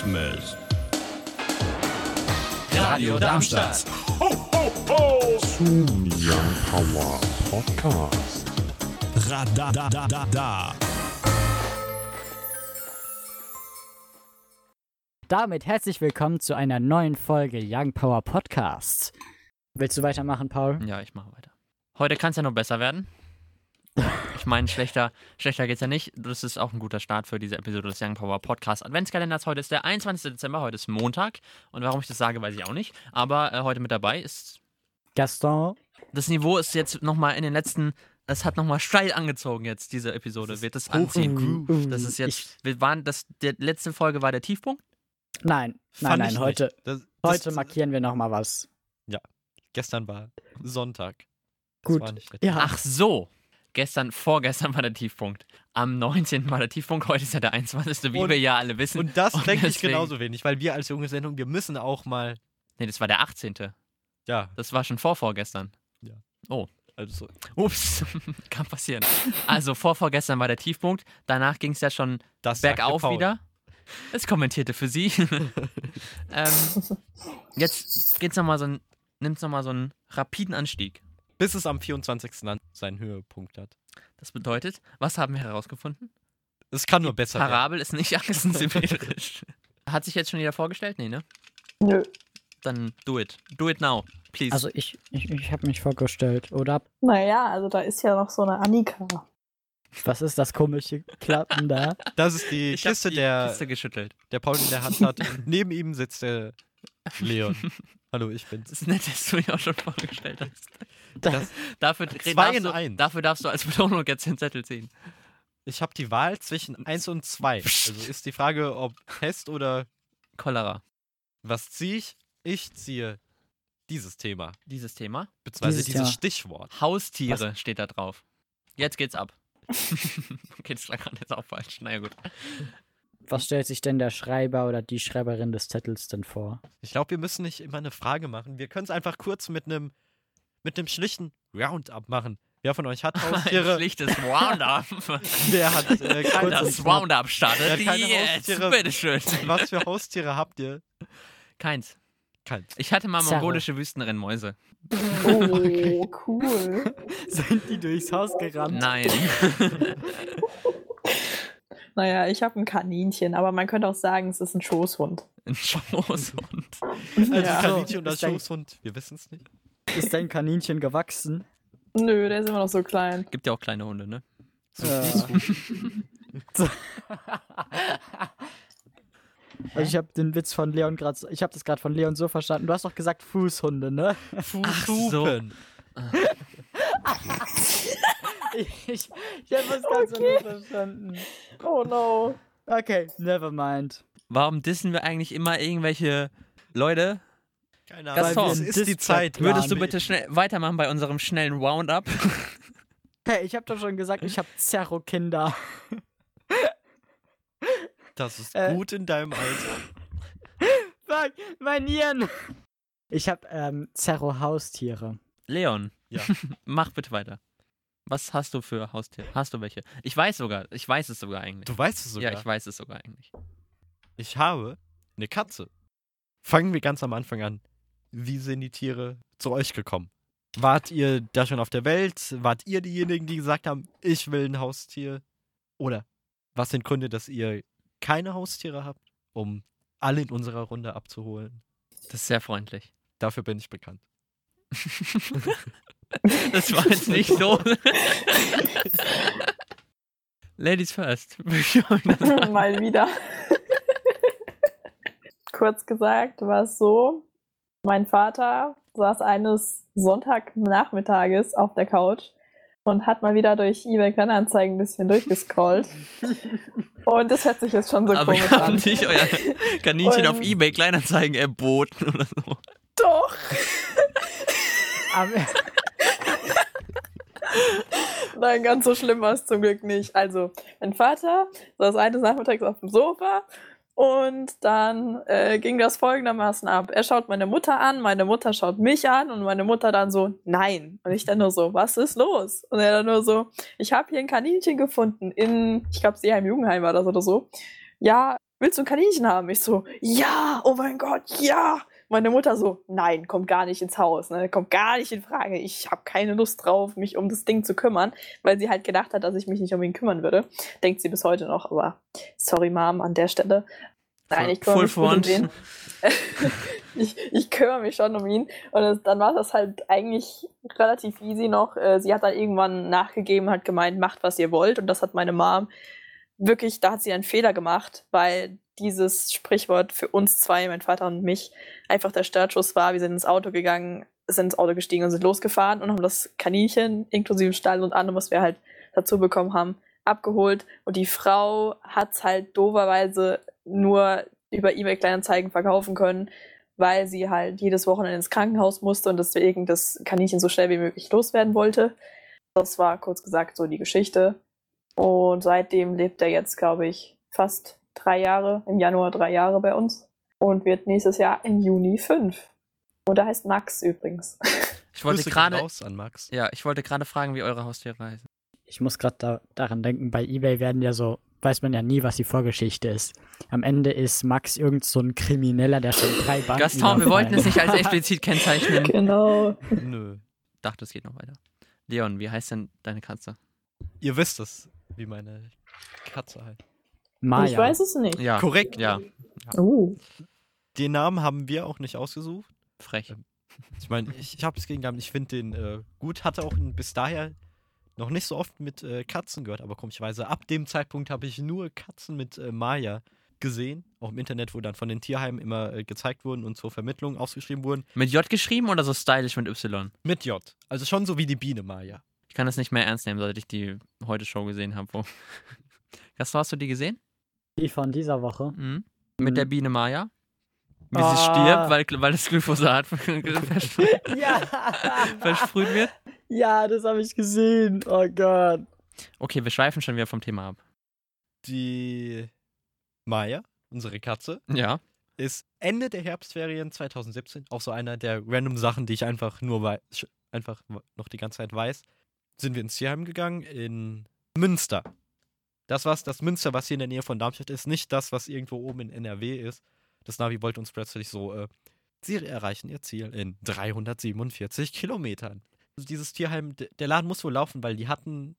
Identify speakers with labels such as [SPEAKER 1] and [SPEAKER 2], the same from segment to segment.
[SPEAKER 1] Christmas.
[SPEAKER 2] Radio Darmstadt.
[SPEAKER 3] Young Power Podcast.
[SPEAKER 1] Radadadada.
[SPEAKER 4] Damit herzlich willkommen zu einer neuen Folge Young Power Podcast. Willst du weitermachen, Paul?
[SPEAKER 2] Ja, ich mache weiter. Heute kann es ja noch besser werden. Ich meine, schlechter, schlechter geht's ja nicht. Das ist auch ein guter Start für diese Episode des Young Power Podcast Adventskalenders. Heute ist der 21. Dezember, heute ist Montag. Und warum ich das sage, weiß ich auch nicht. Aber äh, heute mit dabei ist.
[SPEAKER 4] Gaston.
[SPEAKER 2] Das Niveau ist jetzt nochmal in den letzten. Es hat nochmal steil angezogen jetzt, diese Episode. Wird es anziehen.
[SPEAKER 4] Uh,
[SPEAKER 2] Das ist jetzt. Wir waren, das, die letzte Folge war der Tiefpunkt.
[SPEAKER 4] Nein, nein, nein, heute.
[SPEAKER 5] Das, das,
[SPEAKER 4] heute markieren wir nochmal was.
[SPEAKER 5] Gestern war Sonntag.
[SPEAKER 4] Gut.
[SPEAKER 5] Das war nicht
[SPEAKER 4] Ja.
[SPEAKER 2] Ach so. Gestern, vorgestern war der Tiefpunkt. Am 19. war der Tiefpunkt, heute ist ja der 21. Wie
[SPEAKER 5] Und-
[SPEAKER 2] wir ja alle wissen.
[SPEAKER 5] Und das
[SPEAKER 2] Und
[SPEAKER 5] denke ich genauso wenig, weil wir als junge Sendung, wir müssen auch mal,
[SPEAKER 2] Nee, das war der 18.
[SPEAKER 5] ja,
[SPEAKER 2] Das war schon vor vorgestern.
[SPEAKER 5] also
[SPEAKER 2] Ups, kann passieren. Also vor vorgestern war der Tiefpunkt. Danach ging es ja schon
[SPEAKER 5] das
[SPEAKER 2] bergauf wieder. Es kommentierte für sie. ähm, jetzt geht's noch mal so ein, nimmt's nochmal so einen rapiden Anstieg.
[SPEAKER 5] Bis es am 24. dann seinen Höhepunkt hat.
[SPEAKER 2] Das bedeutet, was haben wir herausgefunden?
[SPEAKER 5] Es kann nur besser werden.
[SPEAKER 2] Parabel ist nicht achsensymmetrisch. Hat sich jetzt schon jeder vorgestellt? Nee, ne?
[SPEAKER 6] Nö.
[SPEAKER 2] Dann do it. Do it now, please.
[SPEAKER 4] Also ich, ich, ich habe mich vorgestellt, oder?
[SPEAKER 6] Naja, also da ist ja noch so eine Annika.
[SPEAKER 4] Was ist das komische Klappen da?
[SPEAKER 5] Das ist die
[SPEAKER 2] ich
[SPEAKER 5] Kiste,
[SPEAKER 2] die
[SPEAKER 5] der,
[SPEAKER 2] Kiste geschüttelt.
[SPEAKER 5] der Paul in der Hand hat. Und neben ihm sitzt der Leon. Hallo, ich bin's.
[SPEAKER 2] Das ist nett, dass du dich auch schon vorgestellt hast.
[SPEAKER 5] Das,
[SPEAKER 2] Dafür,
[SPEAKER 5] Zwei
[SPEAKER 2] darfst
[SPEAKER 5] in
[SPEAKER 2] du,
[SPEAKER 5] eins.
[SPEAKER 2] dafür darfst du als Belohnung jetzt den Zettel ziehen.
[SPEAKER 5] ich habe die Wahl zwischen 1 und 2. Also ist die Frage, ob Pest oder
[SPEAKER 2] Cholera.
[SPEAKER 5] was ziehe ich? Ich ziehe dieses Thema,
[SPEAKER 2] Dieses Thema.
[SPEAKER 5] beziehungsweise
[SPEAKER 4] Dieses
[SPEAKER 5] dieses. Stichwort.
[SPEAKER 2] Haustiere steht da drauf. Jetzt geht's ab. okay, das lag gerade jetzt auch falsch. Naja, gut.
[SPEAKER 4] Was stellt sich denn der Schreiber oder die Schreiberin des Zettels denn vor?
[SPEAKER 5] Ich glaube, wir müssen nicht immer eine Frage machen. Wir können es einfach kurz mit einem mit einem schlichten Roundup machen. Wer von euch hat
[SPEAKER 2] Ein
[SPEAKER 5] Haustiere?
[SPEAKER 2] schlichtes Roundup.
[SPEAKER 5] Wer hat äh, keine
[SPEAKER 2] das? Roundup startet.
[SPEAKER 5] Haustiere?
[SPEAKER 2] Bitteschön.
[SPEAKER 5] Was für Haustiere habt ihr?
[SPEAKER 2] Keins.
[SPEAKER 5] Keins.
[SPEAKER 2] Ich hatte mal mongolische Wüstenrennmäuse.
[SPEAKER 6] Oh, cool.
[SPEAKER 4] Sind die durchs Haus gerannt?
[SPEAKER 2] Nein.
[SPEAKER 6] Naja, ich habe ein Kaninchen, aber man könnte auch sagen, es ist ein Schoßhund.
[SPEAKER 2] Ein Schoßhund.
[SPEAKER 5] Also
[SPEAKER 6] Ja.
[SPEAKER 5] Kaninchen und
[SPEAKER 4] dein-
[SPEAKER 5] Schoßhund. Wir wissen es nicht.
[SPEAKER 4] Ist dein Kaninchen gewachsen?
[SPEAKER 6] Nö, der ist immer noch so klein.
[SPEAKER 2] Gibt ja auch kleine Hunde, ne?
[SPEAKER 4] Ja. Also ich habe den Witz von Leon gerade, ich habe das gerade von Leon so verstanden. Du hast doch gesagt Fußhunde, ne?
[SPEAKER 5] Fußhupen.
[SPEAKER 4] Ich, ich, ich habe das ganz okay. nicht verstanden.
[SPEAKER 6] Oh no.
[SPEAKER 4] Okay, never mind.
[SPEAKER 2] Warum dissen wir eigentlich immer irgendwelche Leute?
[SPEAKER 5] Keine
[SPEAKER 2] Gaston,
[SPEAKER 5] Ahnung, es ist die Zeit.
[SPEAKER 2] Würdest du bitte schnell weitermachen bei unserem schnellen Roundup?
[SPEAKER 4] Hey, ich habe doch schon gesagt, ich habe Zerro-Kinder.
[SPEAKER 5] Das ist
[SPEAKER 4] Äh.
[SPEAKER 5] gut in deinem Alter.
[SPEAKER 4] Fuck, mein Nieren. Ich habe ähm, Zerro-Haustiere.
[SPEAKER 2] Leon,
[SPEAKER 5] Ja.
[SPEAKER 2] mach bitte weiter. Was hast du für Haustiere? Hast du welche? Ich weiß sogar, ich weiß es sogar eigentlich.
[SPEAKER 5] Du weißt es sogar.
[SPEAKER 2] Ja, ich weiß es sogar eigentlich.
[SPEAKER 5] Ich habe eine Katze. Fangen wir ganz am Anfang an. Wie sind die Tiere zu euch gekommen? Wart ihr da schon auf der Welt? Wart ihr diejenigen, die gesagt haben, ich will ein Haustier? Oder was sind Gründe, dass ihr keine Haustiere habt, um alle in unserer Runde abzuholen?
[SPEAKER 2] Das ist sehr freundlich.
[SPEAKER 5] Dafür bin ich bekannt.
[SPEAKER 2] Das war jetzt nicht so. Ladies first.
[SPEAKER 6] Mal wieder. Kurz gesagt war es so, mein Vater saß eines Sonntagnachmittages auf der Couch und hat mal wieder durch eBay Kleinanzeigen ein bisschen durchgescrollt. und das hört sich jetzt schon so
[SPEAKER 2] Aber
[SPEAKER 6] komisch an.
[SPEAKER 2] nicht euer Kaninchen auf Ebay Kleinanzeigen erboten oder so.
[SPEAKER 6] Doch! Nein, ganz so schlimm war es zum Glück nicht. Also, mein Vater saß eines Nachmittags auf dem Sofa und dann äh, ging das folgendermaßen ab. Er schaut meine Mutter an, meine Mutter schaut mich an und meine Mutter dann so, nein. Und ich dann nur so, was ist los? Und er dann nur so, ich habe hier ein Kaninchen gefunden in, ich glaube, Seeheim Jugendheim war das oder so. Ja, willst du ein Kaninchen haben? Ich so, ja, oh mein Gott, ja. Meine Mutter so, nein, kommt gar nicht ins Haus, ne? kommt gar nicht in Frage. Ich habe keine Lust drauf, mich um das Ding zu kümmern, weil sie halt gedacht hat, dass ich mich nicht um ihn kümmern würde. Denkt sie bis heute noch, aber sorry, Mom, an der Stelle. Nein, ich kümmere mich um den. ich, ich kümmere mich schon um ihn. Und das, dann war das halt eigentlich relativ easy noch. Äh, Sie hat dann irgendwann nachgegeben, hat gemeint, macht, was ihr wollt. Und das hat meine Mom wirklich, da hat sie einen Fehler gemacht, weil dieses Sprichwort für uns zwei, mein Vater und mich, einfach der Startschuss war. Wir sind ins Auto gegangen, sind ins Auto gestiegen und sind losgefahren und haben das Kaninchen inklusive Stall und allem, was wir halt dazu bekommen haben, abgeholt. Und die Frau hat es halt doverweise nur über eBay Kleinanzeigen verkaufen können, weil sie halt jedes Wochenende ins Krankenhaus musste und deswegen das Kaninchen so schnell wie möglich loswerden wollte. Das war kurz gesagt so die Geschichte. Und seitdem lebt er jetzt, glaube ich, fast drei Jahre, im Januar drei Jahre bei uns und wird nächstes Jahr im Juni fünf. Und er heißt Max übrigens.
[SPEAKER 2] Ich wollte gerade,
[SPEAKER 5] raus an Max.
[SPEAKER 2] ja, ich wollte gerade fragen, wie eure Haustiere heißen.
[SPEAKER 4] Ich muss gerade da, daran denken, bei eBay werden ja so, weiß man ja nie, was die Vorgeschichte ist. Am Ende ist Max irgend so ein Krimineller, der schon drei Banken
[SPEAKER 2] Gaston, wir wollten es nicht als explizit kennzeichnen.
[SPEAKER 6] genau.
[SPEAKER 5] Nö.
[SPEAKER 2] Dachte, es geht noch weiter. Leon, wie heißt denn deine Katze?
[SPEAKER 5] Ihr wisst es, wie meine Katze halt.
[SPEAKER 4] Maya.
[SPEAKER 6] Ich weiß es nicht.
[SPEAKER 2] Ja.
[SPEAKER 5] Korrekt.
[SPEAKER 2] Ja,
[SPEAKER 6] Uh.
[SPEAKER 5] Den Namen haben wir auch nicht ausgesucht.
[SPEAKER 2] frech.
[SPEAKER 5] Ich meine, ich, ich habe es gegen gehabt, ich finde den äh, gut, hatte auch bis daher noch nicht so oft mit äh, Katzen gehört, aber komischerweise ab dem Zeitpunkt habe ich nur Katzen mit äh, Maya gesehen, auch im Internet, wo dann von den Tierheimen immer äh, gezeigt wurden und zur Vermittlung ausgeschrieben wurden,
[SPEAKER 2] Mit J geschrieben oder so stylisch mit Y?
[SPEAKER 5] mit J. Also schon so wie die Biene Maya.
[SPEAKER 2] Ich kann das nicht mehr ernst nehmen, seit ich die heute Show gesehen habe. Wo... Gaston, hast du die gesehen?
[SPEAKER 4] Die von dieser Woche.
[SPEAKER 2] Mhm. Mit
[SPEAKER 4] Mhm.
[SPEAKER 2] der Biene Maya? Wie sie
[SPEAKER 4] Ah.
[SPEAKER 2] stirbt, weil, weil das Glyphosat versprüht
[SPEAKER 4] Ja.
[SPEAKER 2] versprüht wird?
[SPEAKER 4] ja, das habe ich gesehen. Oh Gott.
[SPEAKER 2] Okay, wir schweifen schon wieder vom Thema ab.
[SPEAKER 5] Die Maya, unsere Katze,
[SPEAKER 2] Ja.
[SPEAKER 5] ist Ende der Herbstferien 2017 auch so einer der random Sachen, die ich einfach nur einfach noch die ganze Zeit weiß. Sind wir ins Tierheim gegangen in Münster. Das was das Münster, was hier in der Nähe von Darmstadt ist, nicht das, was irgendwo oben in NRW ist. Das Navi wollte uns plötzlich so, äh, sie erreichen ihr Ziel in 347 Kilometern. Also dieses Tierheim, der Laden muss wohl laufen, weil die hatten,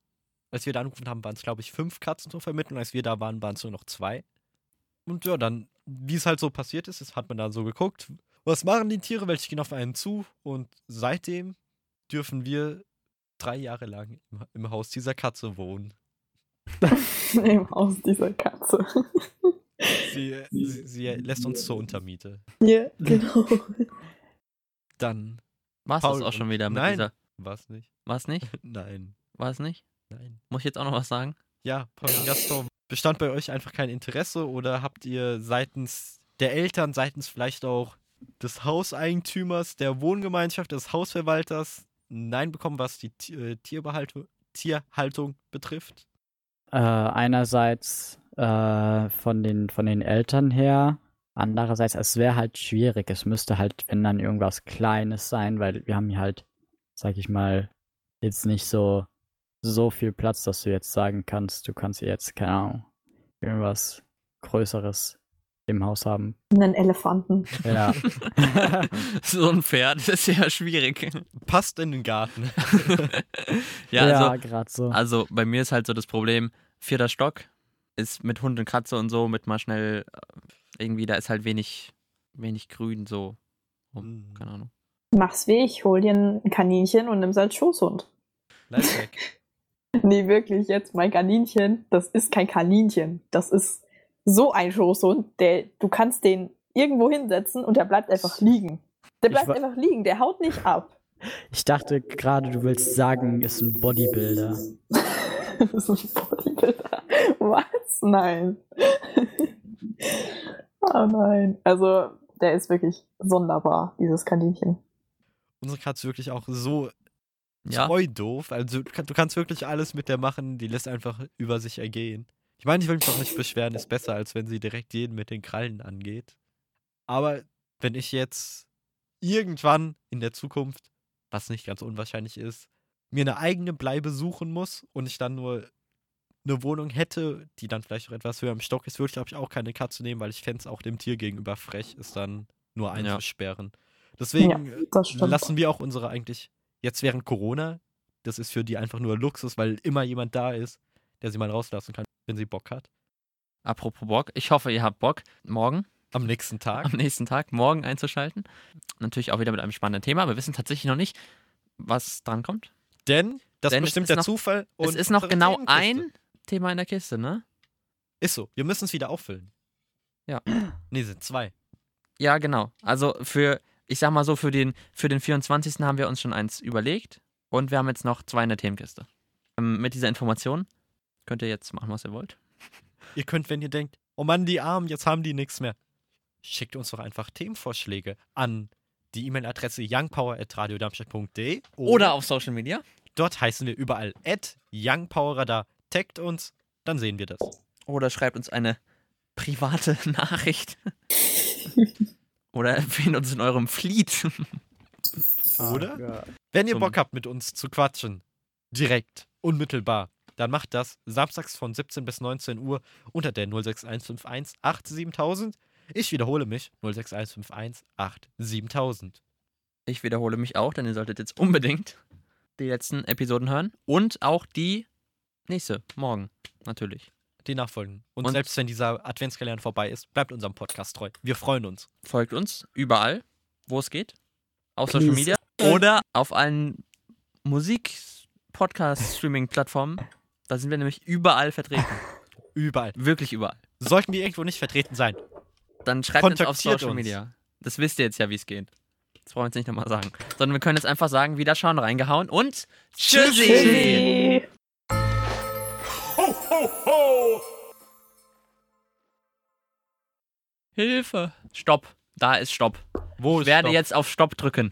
[SPEAKER 5] als wir da angerufen haben, waren es glaube ich fünf Katzen zur Vermittlung. Als wir da waren, waren es nur noch zwei. Und ja, dann, wie es halt so passiert ist, hat man dann so geguckt, was machen die Tiere, welche gehen auf einen zu. Und seitdem dürfen wir drei Jahre lang im Haus dieser Katze wohnen.
[SPEAKER 6] Im Haus dieser Katze.
[SPEAKER 5] Sie, sie, sie lässt uns zur Untermiete.
[SPEAKER 6] ja, genau.
[SPEAKER 5] Dann
[SPEAKER 2] War es das auch schon wieder mit
[SPEAKER 5] nein.
[SPEAKER 2] dieser.
[SPEAKER 5] was nicht.
[SPEAKER 2] War es nicht?
[SPEAKER 5] Nein,
[SPEAKER 2] War es nicht?
[SPEAKER 5] nein.
[SPEAKER 2] Muss ich jetzt auch noch was sagen?
[SPEAKER 5] Ja, Paul und Gaston, bestand bei euch einfach kein Interesse oder habt ihr seitens der Eltern, seitens vielleicht auch des Hauseigentümers, der Wohngemeinschaft, des Hausverwalters Nein bekommen, was die äh, Tierbehaltung, Tierhaltung betrifft?
[SPEAKER 4] Äh, einerseits äh, von, den, von den Eltern her, andererseits, es wäre halt schwierig. Es müsste halt, wenn dann irgendwas Kleines sein, weil wir haben hier halt, sag ich mal, jetzt nicht so, so viel Platz, dass du jetzt sagen kannst, du kannst jetzt, keine Ahnung, irgendwas Größeres im Haus haben.
[SPEAKER 6] Einen Elefanten.
[SPEAKER 4] Ja.
[SPEAKER 2] so ein Pferd das ist ja schwierig.
[SPEAKER 5] Passt in den Garten.
[SPEAKER 2] ja,
[SPEAKER 4] ja,
[SPEAKER 2] also,
[SPEAKER 4] gerade so.
[SPEAKER 2] also bei mir ist halt so das Problem, vierter Stock ist mit Hund und Katze und so, mit mal schnell, äh, irgendwie, da ist halt wenig, wenig Grün so. rum.
[SPEAKER 5] Mhm.
[SPEAKER 2] Keine Ahnung.
[SPEAKER 6] Mach's wie ich, hol dir ein Kaninchen und nimm's als Schoßhund.
[SPEAKER 5] Lifehack.
[SPEAKER 6] Nee, wirklich, jetzt mein Kaninchen, das ist kein Kaninchen. Das ist so ein Schoßhund, der, du kannst den irgendwo hinsetzen und der bleibt einfach liegen. Der bleibt einfach liegen, der haut nicht ab.
[SPEAKER 4] Ich dachte gerade, du willst sagen, ist ein Bodybuilder.
[SPEAKER 6] das ein Bodybuilder. Was? Nein. oh nein. Also, der ist wirklich sonderbar, dieses Kaninchen.
[SPEAKER 5] Unsere Katze ist wirklich auch so
[SPEAKER 2] Ja,
[SPEAKER 5] treu doof. Also du kannst wirklich alles mit der machen, die lässt einfach über sich ergehen. Ich meine, ich will mich auch nicht beschweren, ist besser, als wenn sie direkt jeden mit den Krallen angeht. Aber wenn ich jetzt irgendwann in der Zukunft, was nicht ganz unwahrscheinlich ist, mir eine eigene Bleibe suchen muss und ich dann nur eine Wohnung hätte, die dann vielleicht auch etwas höher im Stock ist, würde ich, glaube ich, auch keine Katze nehmen, weil ich fände es auch dem Tier gegenüber frech, ist dann nur
[SPEAKER 2] Ja.
[SPEAKER 5] einzusperren. Deswegen äh,
[SPEAKER 6] Das stimmt.
[SPEAKER 5] lassen wir auch unsere eigentlich jetzt während Corona, das ist für die einfach nur Luxus, weil immer jemand da ist, der sie mal rauslassen kann, wenn sie Bock hat.
[SPEAKER 2] Apropos Bock, ich hoffe, ihr habt Bock, morgen,
[SPEAKER 5] Am nächsten Tag.
[SPEAKER 2] am nächsten Tag, morgen einzuschalten. Natürlich auch wieder mit einem spannenden Thema. Wir wissen tatsächlich noch nicht, was dran kommt.
[SPEAKER 5] Denn das
[SPEAKER 2] Denn es
[SPEAKER 5] bestimmt
[SPEAKER 2] ist
[SPEAKER 5] der
[SPEAKER 2] noch-
[SPEAKER 5] Zufall. Und
[SPEAKER 2] es ist noch genau ein Thema in der Kiste, ne?
[SPEAKER 5] Ist so. Wir müssen es wieder auffüllen.
[SPEAKER 2] Ja.
[SPEAKER 5] Nee, sind zwei.
[SPEAKER 2] Ja, genau. Also für, ich sag mal so, für den, für den 24. haben wir uns schon eins überlegt und wir haben jetzt noch zwei in der Themenkiste. Ähm, mit dieser Information könnt ihr jetzt machen, was ihr wollt.
[SPEAKER 5] Ihr könnt, wenn ihr denkt, oh Mann, die Armen, jetzt haben die nichts mehr. Schickt uns doch einfach Themenvorschläge an die E-Mail-Adresse youngpower.radiodarmstadt.de
[SPEAKER 2] Oder auf Social Media.
[SPEAKER 5] dort heißen wir überall at youngpowerradar. Taggt uns, dann sehen wir das.
[SPEAKER 2] Oder schreibt uns eine private Nachricht. Oder erwähnt uns in eurem Fleet.
[SPEAKER 5] Oder? Wenn ihr Bock habt, mit uns zu quatschen, direkt, unmittelbar, dann macht das samstags von 17 bis 19 Uhr unter der 06151 87000. Ich wiederhole mich, 06151 87000.
[SPEAKER 2] Ich wiederhole mich auch, denn ihr solltet jetzt unbedingt die letzten Episoden hören. Und auch die nächste, morgen, natürlich.
[SPEAKER 5] Die nachfolgen. Und,
[SPEAKER 2] Und-
[SPEAKER 5] selbst wenn dieser Adventskalender vorbei ist, bleibt unserem Podcast treu. Wir freuen uns.
[SPEAKER 2] Folgt uns überall, wo es geht. Auf Social
[SPEAKER 4] Please.
[SPEAKER 2] Media oder auf allen Musik-Podcast-Streaming-Plattformen. Da sind wir nämlich überall vertreten.
[SPEAKER 5] Überall.
[SPEAKER 2] Wirklich überall.
[SPEAKER 5] Sollten wir irgendwo nicht vertreten sein,
[SPEAKER 2] Dann schreibt uns auf Social
[SPEAKER 5] uns.
[SPEAKER 2] Media. Das wisst ihr jetzt ja, wie es geht. Das brauchen wir jetzt nicht nochmal sagen. Sondern wir können jetzt einfach sagen, Wiederschauen, reingehauen und Tschüssi!
[SPEAKER 6] Tschüssi.
[SPEAKER 2] Hilfe! Stopp. Da ist Stopp.
[SPEAKER 5] wo
[SPEAKER 2] Ich
[SPEAKER 5] ist
[SPEAKER 2] werde
[SPEAKER 5] Stopp?
[SPEAKER 2] jetzt auf Stopp drücken.